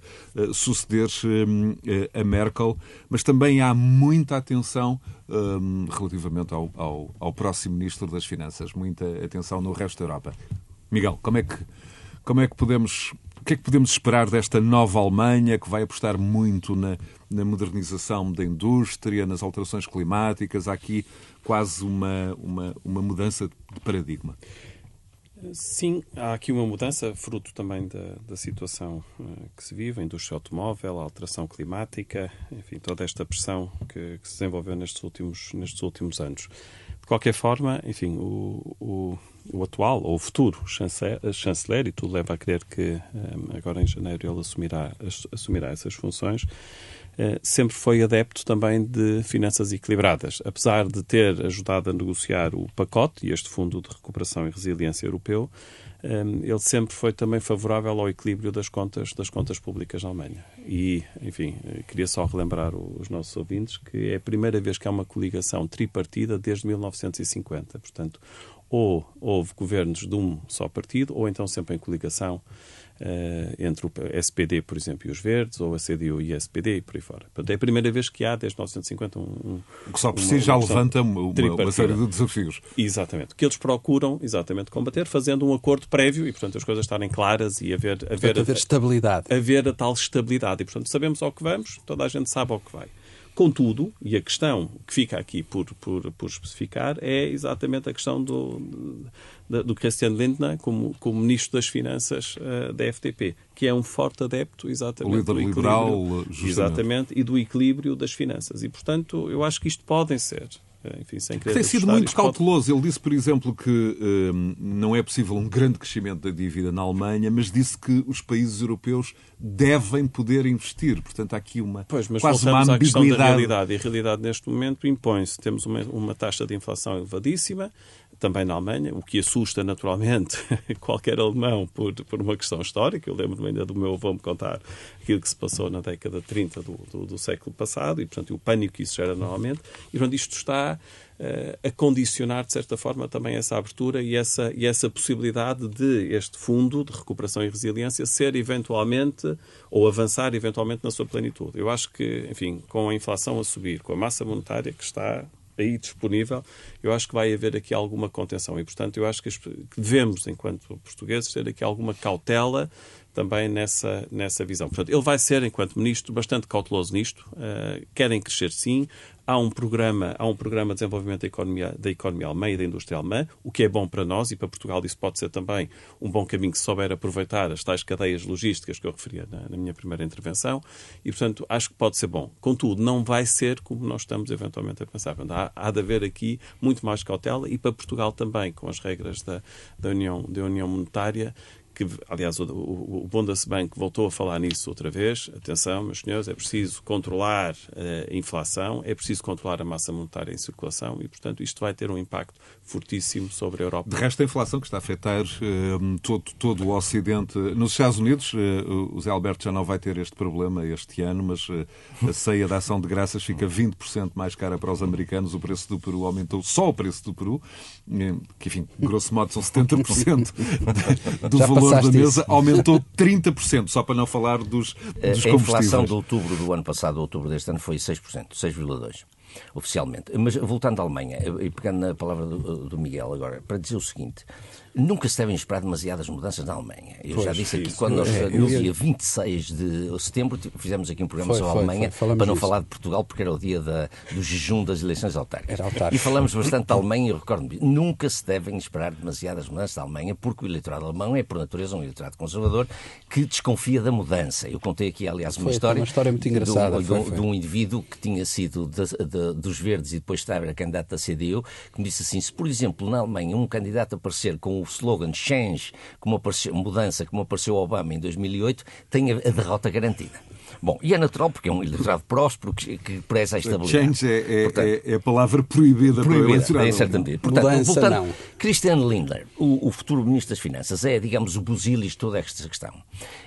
suceder um, a Merkel, mas também há muita atenção um, relativamente ao, ao, ao, próximo Ministro das Finanças. Muita atenção no resto da Europa. Miguel, como é que, como é que podemos. O que é que podemos esperar desta nova Alemanha que vai apostar muito na, na modernização da indústria, nas alterações climáticas? Há aqui quase uma, uma, uma mudança de paradigma. Sim, há aqui uma mudança, fruto também da, da situação uh, que se vive, a indústria automóvel, a alteração climática, enfim, toda esta pressão que, que, se desenvolveu nestes últimos, nestes últimos anos. De qualquer forma, enfim, o, o, o atual ou o futuro chanceler, chanceler, e tudo leva a crer que um, eh, agora em janeiro ele assumirá, assumirá essas funções, eh, sempre foi adepto também de finanças equilibradas. Apesar de ter ajudado a negociar o pacote e este Fundo de Recuperação e Resiliência Europeu, eh, ele sempre foi também favorável ao equilíbrio das contas, das contas públicas na Alemanha. E, enfim, eh, queria só relembrar os nossos ouvintes que é a primeira vez que há uma coligação tripartida desde 1950. Portanto, ou houve governos de um só partido, ou então sempre em coligação entre o SPD, por exemplo, e os Verdes, ou a CDU e a SPD, e por aí fora. Portanto, é a primeira vez que há, desde 1950, um. um o que só por si já levanta uma, uma, série de desafios. Exatamente. Que eles procuram, exatamente, combater, fazendo um acordo prévio e, portanto, as coisas estarem claras e haver. haver, portanto, haver estabilidade. Haver a tal estabilidade. E, portanto, sabemos ao que vamos, toda a gente sabe ao que vai. Contudo, e a questão que fica aqui por, por, por especificar é exatamente a questão do, do, do Christian Lindner como, como Ministro das Finanças uh, da FTP, que é um forte adepto exatamente o líder liberal, exatamente, e do equilíbrio das finanças. E, portanto, eu acho que isto podem ser enfim, sem querer Tem sido muito cauteloso. Pode... Ele disse, por exemplo, que hum, não é possível um grande crescimento da dívida na Alemanha, mas disse que os países europeus devem poder investir. Portanto, há aqui uma pois, mas quase uma ambiguidade. À da realidade. E a realidade neste momento impõe-se. Temos uma, uma taxa de inflação elevadíssima, também na Alemanha, o que assusta naturalmente qualquer alemão por, por uma questão histórica. Eu lembro-me ainda do meu avô me contar aquilo que se passou na década de 30 do, do, do século passado e, portanto, o pânico que isso gera normalmente. E, portanto, isto está uh, a condicionar, de certa forma, também essa abertura e essa, e essa possibilidade de este fundo de recuperação e resiliência ser eventualmente ou avançar eventualmente na sua plenitude. Eu acho que, enfim, com a inflação a subir, com a massa monetária que está aí disponível, eu acho que vai haver aqui alguma contenção. E, portanto, eu acho que devemos, enquanto portugueses, ter aqui alguma cautela também nessa, nessa visão. Portanto, ele vai ser, enquanto ministro, bastante cauteloso nisto. Uh, querem crescer, sim. Há um programa, há um programa de desenvolvimento da economia, da economia alemã e da indústria alemã, o que é bom para nós e para Portugal. Isso pode ser também um bom caminho se souber aproveitar as tais cadeias logísticas que eu referia na, na minha primeira intervenção. E, portanto, acho que pode ser bom. Contudo, não vai ser como nós estamos eventualmente a pensar. Há, há de haver aqui muito mais cautela e para Portugal também, com as regras da, da, União, da União Monetária, que, aliás, o, o, o Bundesbank voltou a falar nisso outra vez. Atenção, meus senhores, é preciso controlar a inflação, é preciso controlar a massa monetária em circulação e, portanto, isto vai ter um impacto fortíssimo sobre a Europa. De resto, a inflação que está a afetar uh, todo, todo o Ocidente. Nos Estados Unidos, uh, o Zé Alberto já não vai ter este problema este ano, mas uh, a ceia da ação de graças fica 20% mais cara para os americanos. O preço do Peru aumentou, só o preço do Peru, que, enfim, grosso modo são 70% do já valor da mesa, isso. aumentou 30%, só para não falar dos, dos combustíveis. A inflação de outubro do ano passado, outubro deste ano, foi 6%, 6,2% oficialmente. Mas voltando à Alemanha, e pegando na palavra do, do Miguel agora, para dizer o seguinte: nunca se devem esperar demasiadas mudanças na Alemanha. Eu pois, já disse aqui, isso. quando nós, é, no dia 26 de setembro, fizemos aqui um programa foi, sobre a Alemanha, foi, para não falar de Portugal, porque era o dia da, do jejum das eleições autárquicas. E falamos bastante da Alemanha, e eu recordo-me, nunca se devem esperar demasiadas mudanças da Alemanha, porque o eleitorado alemão é, por natureza, um eleitorado conservador que desconfia da mudança. Eu contei aqui, aliás, uma história, uma história muito engraçada, de, um, de um indivíduo que tinha sido de, de, dos Verdes e depois estava candidato da CDU, que me disse assim: se, por exemplo, na Alemanha um candidato aparecer com o slogan Change, como apareceu, mudança, como apareceu Obama em 2008, tem a, a derrota garantida. Bom, e é natural porque é um eleitorado próspero que, que preza a estabilidade. Change é, é, Portanto, é, é a palavra proibida, proibida para o em certa medida. Portanto, Mudança, voltando, não. Christian Lindner, o, o, futuro Ministro das Finanças, é, digamos, o busilis de toda esta questão.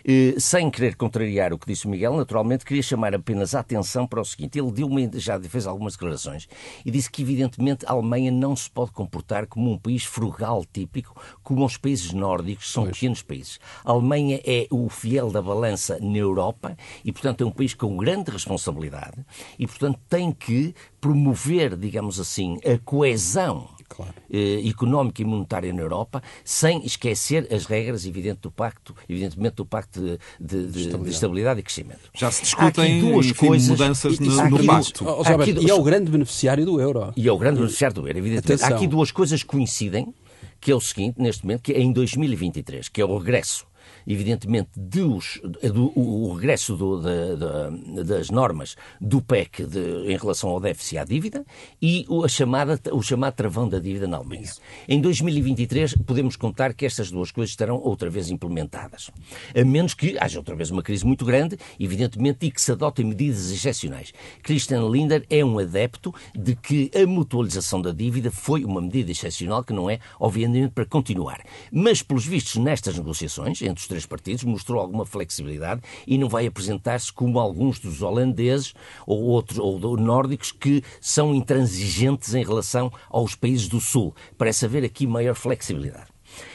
E, sem querer contrariar o que disse o Miguel, naturalmente, queria chamar apenas a atenção para o seguinte. Ele deu uma, já fez algumas declarações e disse que, evidentemente, a Alemanha não se pode comportar como um país frugal típico, como os países nórdicos são pois. pequenos países. A Alemanha é o fiel da balança na Europa e, portanto, é um país com grande responsabilidade e, portanto, tem que promover, digamos assim, a coesão claro. eh, económica e monetária na Europa, sem esquecer as regras, evidente, do pacto, evidentemente, do pacto de, de, de, estabilidade. de estabilidade. e crescimento. Já se discutem duas enfim, coisas, mudanças no, no pacto. Oh, e é o grande beneficiário do euro. E é o grande beneficiário do euro, evidentemente. Atenção. Há aqui duas coisas que coincidem, que é o seguinte, neste momento, que é em 2023, que é o regresso evidentemente, dos, do, o regresso do, de, de, das normas do PEC de, em relação ao déficit e à dívida e o, a chamada, o chamado travão da dívida na Alemanha. Isso. Em 2023, podemos contar que estas duas coisas estarão outra vez implementadas. A menos que haja outra vez uma crise muito grande, evidentemente, e que se adotem medidas excepcionais. Christian Linder é um adepto de que a mutualização da dívida foi uma medida excepcional que não é, obviamente, para continuar. Mas, pelos vistos, nestas negociações entre os três três partidos, mostrou alguma flexibilidade e não vai apresentar-se como alguns dos holandeses ou outros ou nórdicos que são intransigentes em relação aos países do Sul. Parece haver aqui maior flexibilidade.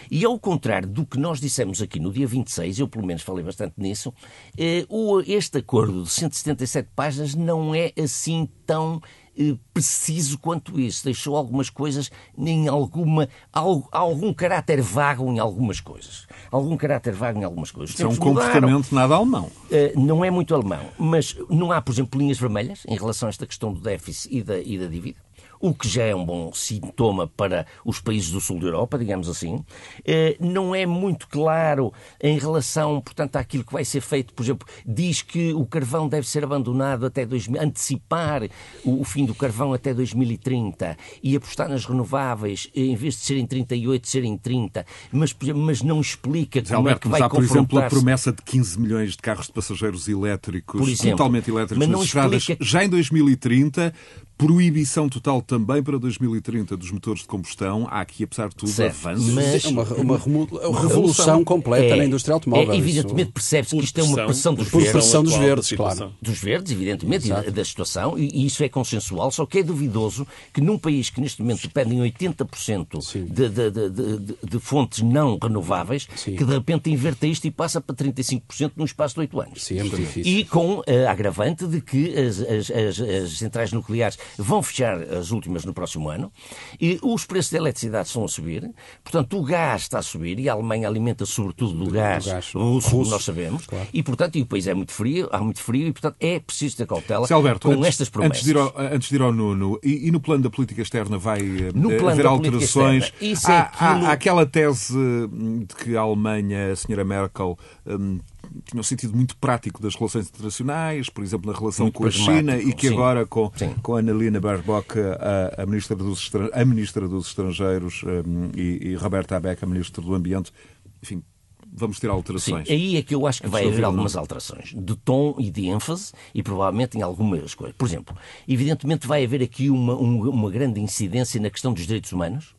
E ao contrário do que nós dissemos aqui no dia 26, eu pelo menos falei bastante nisso, eh, este acordo de 177 páginas não é assim tão preciso quanto isso. Deixou algumas coisas em alguma. algum caráter vago em algumas coisas. Algum caráter vago em algumas coisas. Isso é um comportamento nada alemão. Uh, não é muito alemão. Mas não há, por exemplo, linhas vermelhas em relação a esta questão do déficit e da, e da dívida o que já é um bom sintoma para os países do sul da Europa, digamos assim. Eh, não é muito claro em relação, portanto, àquilo que vai ser feito. Por exemplo, diz que o carvão deve ser abandonado até 2000, antecipar o fim do carvão até 2030 e apostar nas renováveis, em vez de serem 38, serem 30, mas, mas não explica como Alberto, é que vai mas há, por exemplo, a promessa de 15 milhões de carros de passageiros elétricos, exemplo, totalmente elétricos nas estradas, já em 2030, proibição total também para 2030 dos motores de combustão. Há aqui, apesar de tudo, certo. avanços. Mas, é uma, uma, uma revolução completa é, na indústria automóvel. É, evidentemente percebe-se que isto é uma pressão dos por verdes. pressão dos verdes, claro. Dos verdes, evidentemente, e da situação, e, isso é consensual, só que é duvidoso que num país que neste momento depende em 80% de, de, de, de, fontes não renováveis, Sim. que de repente inverta isto e passa para 35% num espaço de 8 anos. Sim, é muito difícil. E com a agravante de que as, as, as, as centrais nucleares vão fechar as últimas no próximo ano e os preços da eletricidade estão a subir. Portanto, o gás está a subir e a Alemanha alimenta sobretudo do, do gás, gás russo, como nós sabemos. Claro. E, portanto, e o país é muito frio, há muito frio e, portanto, é preciso ter cautela Alberto, com antes, estas promessas. Antes de ir ao, antes de ir ao Nuno, e, e no plano da política externa vai eh, haver alterações? Externa, é há, aquilo... há, há, aquela tese de que a Alemanha, a senhora Merkel, um, tinha um sentido muito prático das relações internacionais, por exemplo, na relação muito com a China, e que sim. agora com, com a Annalena Baerbock, a, a, ministra dos, a ministra dos Estrangeiros, um, e, e Roberta Abeck, a ministra do Ambiente, enfim, vamos ter alterações? Sim, aí é que eu acho que vai haver algumas alterações de tom e de ênfase e provavelmente em algumas coisas. Por exemplo, evidentemente vai haver aqui uma, uma grande incidência na questão dos direitos humanos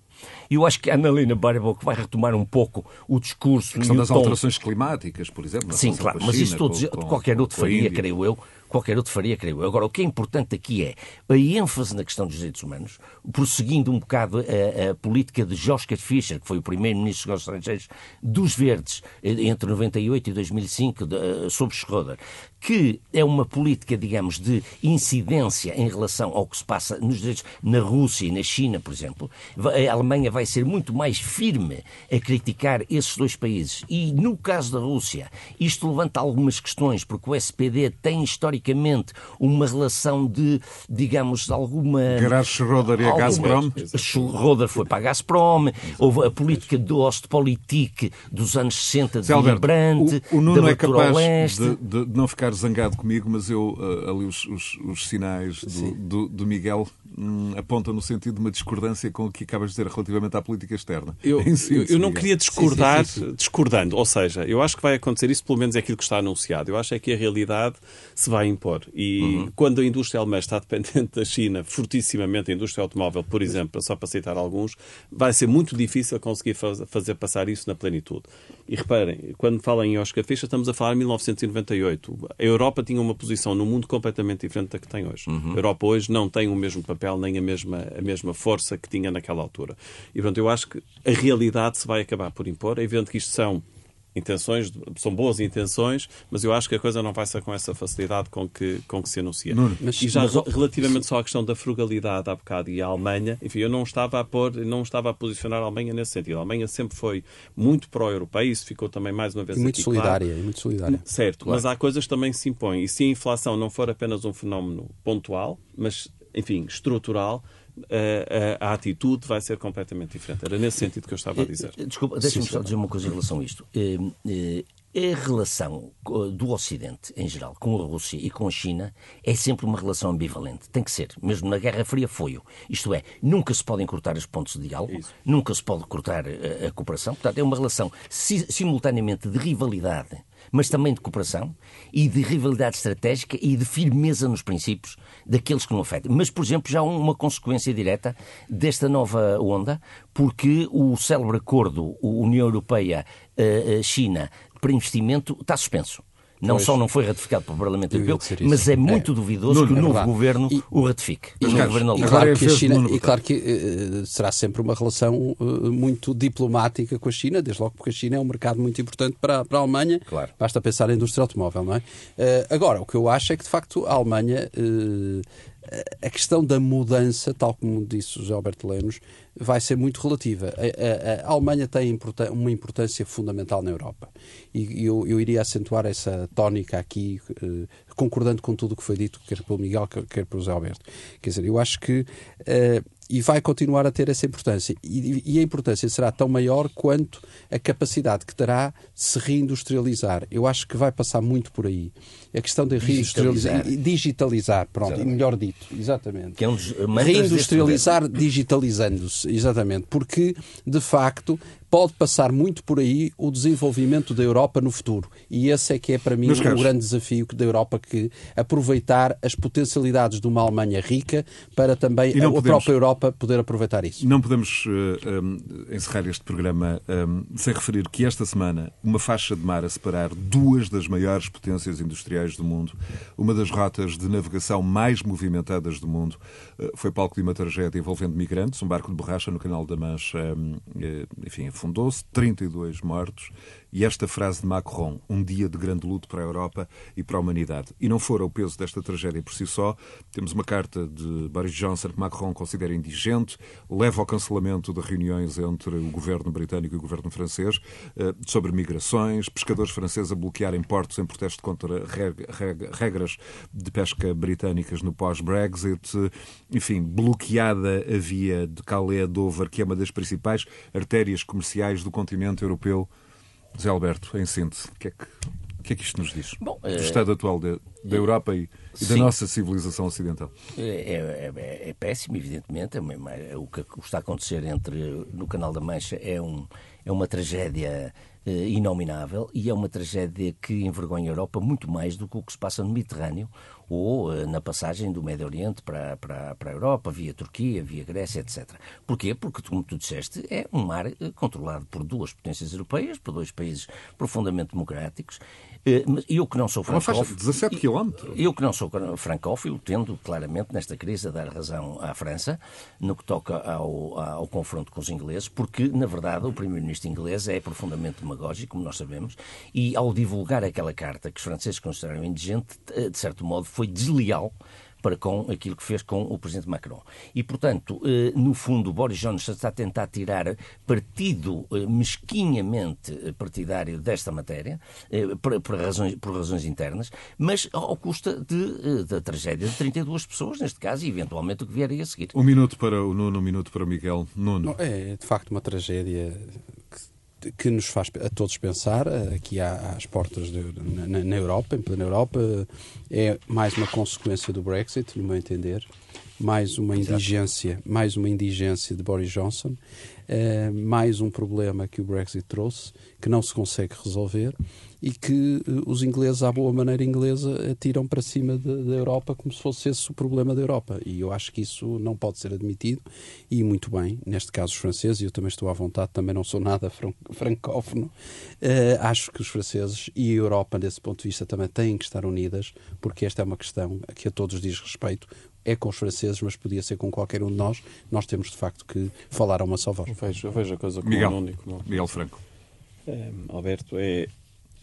e eu acho que a Annalena Baerbock vai retomar um pouco o discurso. A questão das tom... alterações climáticas, por exemplo. Sim, claro, mas isso todos, qualquer outro faria, creio eu, qualquer outro faria, creio eu. Agora, o que é importante aqui é a ênfase na questão dos direitos humanos, prosseguindo um bocado a, a política de Joschka Fischer, que foi o primeiro-ministro dos estrangeiros dos Verdes entre 98 e 2005, de, uh, sob Schroeder, que é uma política, digamos, de incidência em relação ao que se passa nos direitos na Rússia e na China, por exemplo. A Alemanha vai ser muito mais firme a criticar esses dois países. E no caso da Rússia, isto levanta algumas questões, porque o SPD tem historicamente uma relação de, digamos, alguma. Gerard Schroeder e a Gazprom? Schroeder foi para a Gazprom, houve a política do Ostpolitik dos anos 60 de Willy Brandt, o, o Nuno é capaz de, de não ficar zangado comigo, mas eu uh, ali os, os, os sinais do, do, do Miguel hum, apontam no sentido de uma discordância com o que acabas de dizer relativamente à política externa. Eu, eu, eu não queria discordar sim, sim, sim, discordando, ou seja, eu acho que vai acontecer isso, pelo menos é aquilo que está anunciado. Eu acho é que a realidade se vai impor. E uhum. quando a indústria alemã está dependente da China, fortissimamente, a indústria automóvel, por exemplo, só para citar alguns, vai ser muito difícil conseguir fazer passar isso na plenitude. E reparem, quando falam em Oscar Fischer, estamos a falar em 1998 a Europa tinha uma posição no mundo completamente diferente da que tem hoje. Uhum. A Europa hoje não tem o mesmo papel nem a mesma, a mesma força que tinha naquela altura. E, portanto, eu acho que a realidade se vai acabar por impor. É evidente que isto são intenções, são boas intenções, mas eu acho que a coisa não vai ser com essa facilidade com que, com que se anuncia. Mas, e já mas... relativamente só à questão da frugalidade há bocado e a Alemanha, enfim, eu não estava a pôr, não estava a posicionar a Alemanha nesse sentido. A Alemanha sempre foi muito pró-europeia, isso ficou também mais uma vez e muito aqui solidária, claro. e muito solidária. Certo, claro. mas há coisas que também se impõem. E se a inflação não for apenas um fenómeno pontual, mas, enfim, estrutural, a, a, a, atitude vai ser completamente diferente. Era nesse sentido que eu estava a dizer. Eh, desculpa, deixa-me só dizer uma coisa em relação a isto. Eh, eh, a relação do Ocidente, em geral, com a Rússia e com a China é sempre uma relação ambivalente. Tem que ser. Mesmo na Guerra Fria foi-o. Isto é, nunca se podem cortar os pontos de diálogo, Isso. nunca se pode cortar a, a, cooperação. Portanto, é uma relação si, simultaneamente de rivalidade mas também de cooperação e de rivalidade estratégica e de firmeza nos princípios daqueles que não afetam. Mas, por exemplo, já há uma consequência direta desta nova onda, porque o célebre acordo União Europeia-China para investimento está suspenso. Não pois. só não foi ratificado pelo Parlamento Europeu, mas é muito é. duvidoso Nuno, que o novo é governo e, o ratifique. E, governo e claro que, China, e claro que uh, será sempre uma relação uh, muito diplomática com a China, desde logo porque a China é um mercado muito importante para, para a Alemanha. Claro. Basta pensar na indústria automóvel, não é? Uh, agora, o que eu acho é que, de facto, a Alemanha a questão da mudança, tal como disse o José Alberto Lenos, vai ser muito relativa. A, a, a Alemanha tem uma importância fundamental na Europa. E eu, eu iria acentuar essa tónica aqui, eh, concordando com tudo o que foi dito, quer pelo Miguel, quer pelo José Alberto. Quer dizer, eu acho que. Eh, e vai continuar a ter essa importância. E, e, a importância será tão maior quanto a capacidade que terá de se reindustrializar. Eu acho que vai passar muito por aí. A questão de reindustrializar, digitalizar, digitalizar pronto, exatamente. melhor dito, exatamente. Que é um dos reindustrializar digitalizando-se, exatamente, porque de facto pode passar muito por aí o desenvolvimento da Europa no futuro. E esse é que é para mim o grande desafio da Europa, que aproveitar as potencialidades de uma Alemanha rica para também a, podemos, própria Europa poder aproveitar isso. Não podemos uh, eh, um, encerrar este programa um, sem referir que esta semana uma faixa de mar a separar duas das maiores potências industriais do mundo, uma das rotas de navegação mais movimentadas do mundo, uh, foi palco de uma tragédia envolvendo migrantes, um barco de borracha no Canal da Mancha, um, uh, eh, enfim, afundou-se, 32 mortos, e esta frase de Macron, um dia de grande luto para a Europa e para a humanidade. E não fora o peso desta tragédia por si só, temos uma carta de Boris Johnson que Macron considera indigente, leva ao cancelamento de reuniões entre o governo britânico e o governo francês eh, sobre migrações, pescadores franceses a bloquearem portos em protesto contra regras de pesca britânicas no pós-Brexit, enfim, bloqueada a via de Calais Dover, que é uma das principais artérias comerciais do continente europeu Zé Alberto, em síntese, o que é que, que, é que isto nos diz? Bom, do é... estado atual de, da Europa e, e da nossa civilização ocidental? É, é, é, é péssimo, evidentemente. É o que está a acontecer entre, no Canal da Mancha é, um, é uma tragédia eh, inominável e é uma tragédia que envergonha a Europa muito mais do que o que se passa no Mediterrâneo ou eh, na passagem do Médio Oriente para, para, para a Europa, via Turquia, via Grécia, etc. Porquê? Porque, como tu disseste, é um mar eh, controlado por duas potências europeias, por dois países profundamente democráticos. Eu que não sou francófilo... Uma faixa de 17 quilómetros. Eu que não sou francófilo, tendo claramente nesta crise a dar razão à França no que toca ao, ao confronto com os ingleses, porque, na verdade, o primeiro-ministro inglês é profundamente demagógico, como nós sabemos, e ao divulgar aquela carta que os franceses consideraram indigente, de certo modo, foi desleal para com aquilo que fez com o Presidente Macron. E, portanto, eh, no fundo, Boris Johnson está a tentar tirar partido eh, mesquinhamente partidário desta matéria, eh, por, razões, por razões internas, mas ao custa de, da tragédia de 32 pessoas, neste caso, e eventualmente o que vier a seguir. Um minuto para o Nuno, um minuto para o Miguel. Nuno. É, de facto, uma tragédia que nos faz a todos pensar, eh, aqui às portas de, na, na, Europa, em plena Europa, é mais uma consequência do Brexit, no meu entender, mais uma indigência, mais uma indigência de Boris Johnson, é, mais um problema que o Brexit trouxe, que não se consegue resolver e que uh, os ingleses, à boa maneira inglesa, atiram para cima da Europa como se fosse esse o problema da Europa. E eu acho que isso não pode ser admitido e muito bem, neste caso os franceses, e eu também estou à vontade, também não sou nada fran francófono, uh, acho que os franceses e a Europa, desse ponto de vista, também têm que estar unidas, porque esta é uma questão que a todos diz respeito, é com os franceses, mas podia ser com qualquer um de nós. Nós temos, de facto, que falar a uma só voz. Eu vejo, eu vejo a coisa como Miguel, um único. Miguel Franco. É, Alberto, é,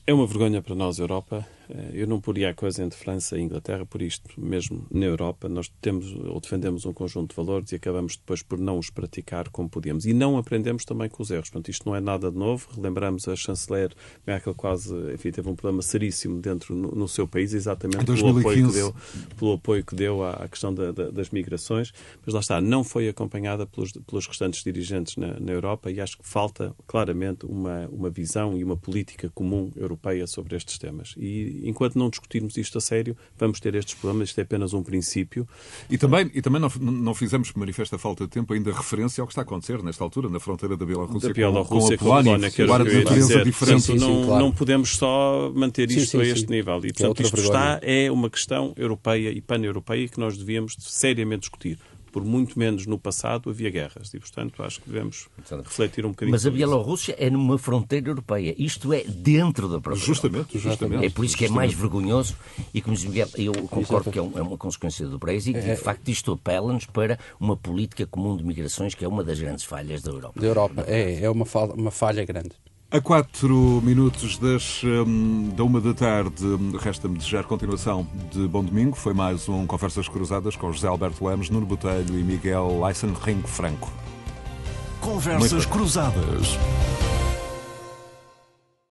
é uma vergonha para nós, Europa, eu não poria a coisa entre França e Inglaterra por isto. Mesmo na Europa, nós temos ou defendemos um conjunto de valores e acabamos depois por não os praticar como podíamos. E não aprendemos também com os erros. Portanto, isto não é nada de novo. Relembramos a chanceler Merkel quase, enfim, teve um problema seríssimo dentro no, no seu país, exatamente pelo apoio que deu, pelo apoio que deu à, à questão da, da, das migrações. Mas lá está, não foi acompanhada pelos, pelos restantes dirigentes na, na Europa e acho que falta claramente uma, uma visão e uma política comum europeia sobre estes temas. E enquanto não discutirmos isto a sério, vamos ter estes problemas. Isto é apenas um princípio. E também, e também não, não fizemos, manifesta falta de tempo, ainda referência ao que está a acontecer nesta altura na fronteira da Bielorrússia, da Bielorrússia com, com a Polónia. Que era de natureza diferente. Sim, sim, não, claro. não podemos só manter isto a este nível. E, portanto, é isto vergonha. está é uma questão europeia e pan-europeia que nós devíamos seriamente discutir por muito menos no passado havia guerras. E, portanto, acho que devemos refletir um bocadinho. Mas a Bielorrússia é numa fronteira europeia. Isto é dentro da própria Justamente, justamente. É por isso que é mais vergonhoso e, como eu concordo que é, é uma consequência do Brexit e, de facto, isto apela-nos para uma política comum de migrações que é uma das grandes falhas da Europa. Da Europa, é, é uma falha, uma falha grande. A quatro minutos das, um, da uma da tarde, resta-me desejar continuação de bom domingo. Foi mais um Conversas Cruzadas com José Alberto Lemos, Nuno Botelho e Miguel Leissenring Franco. Conversas Cruzadas.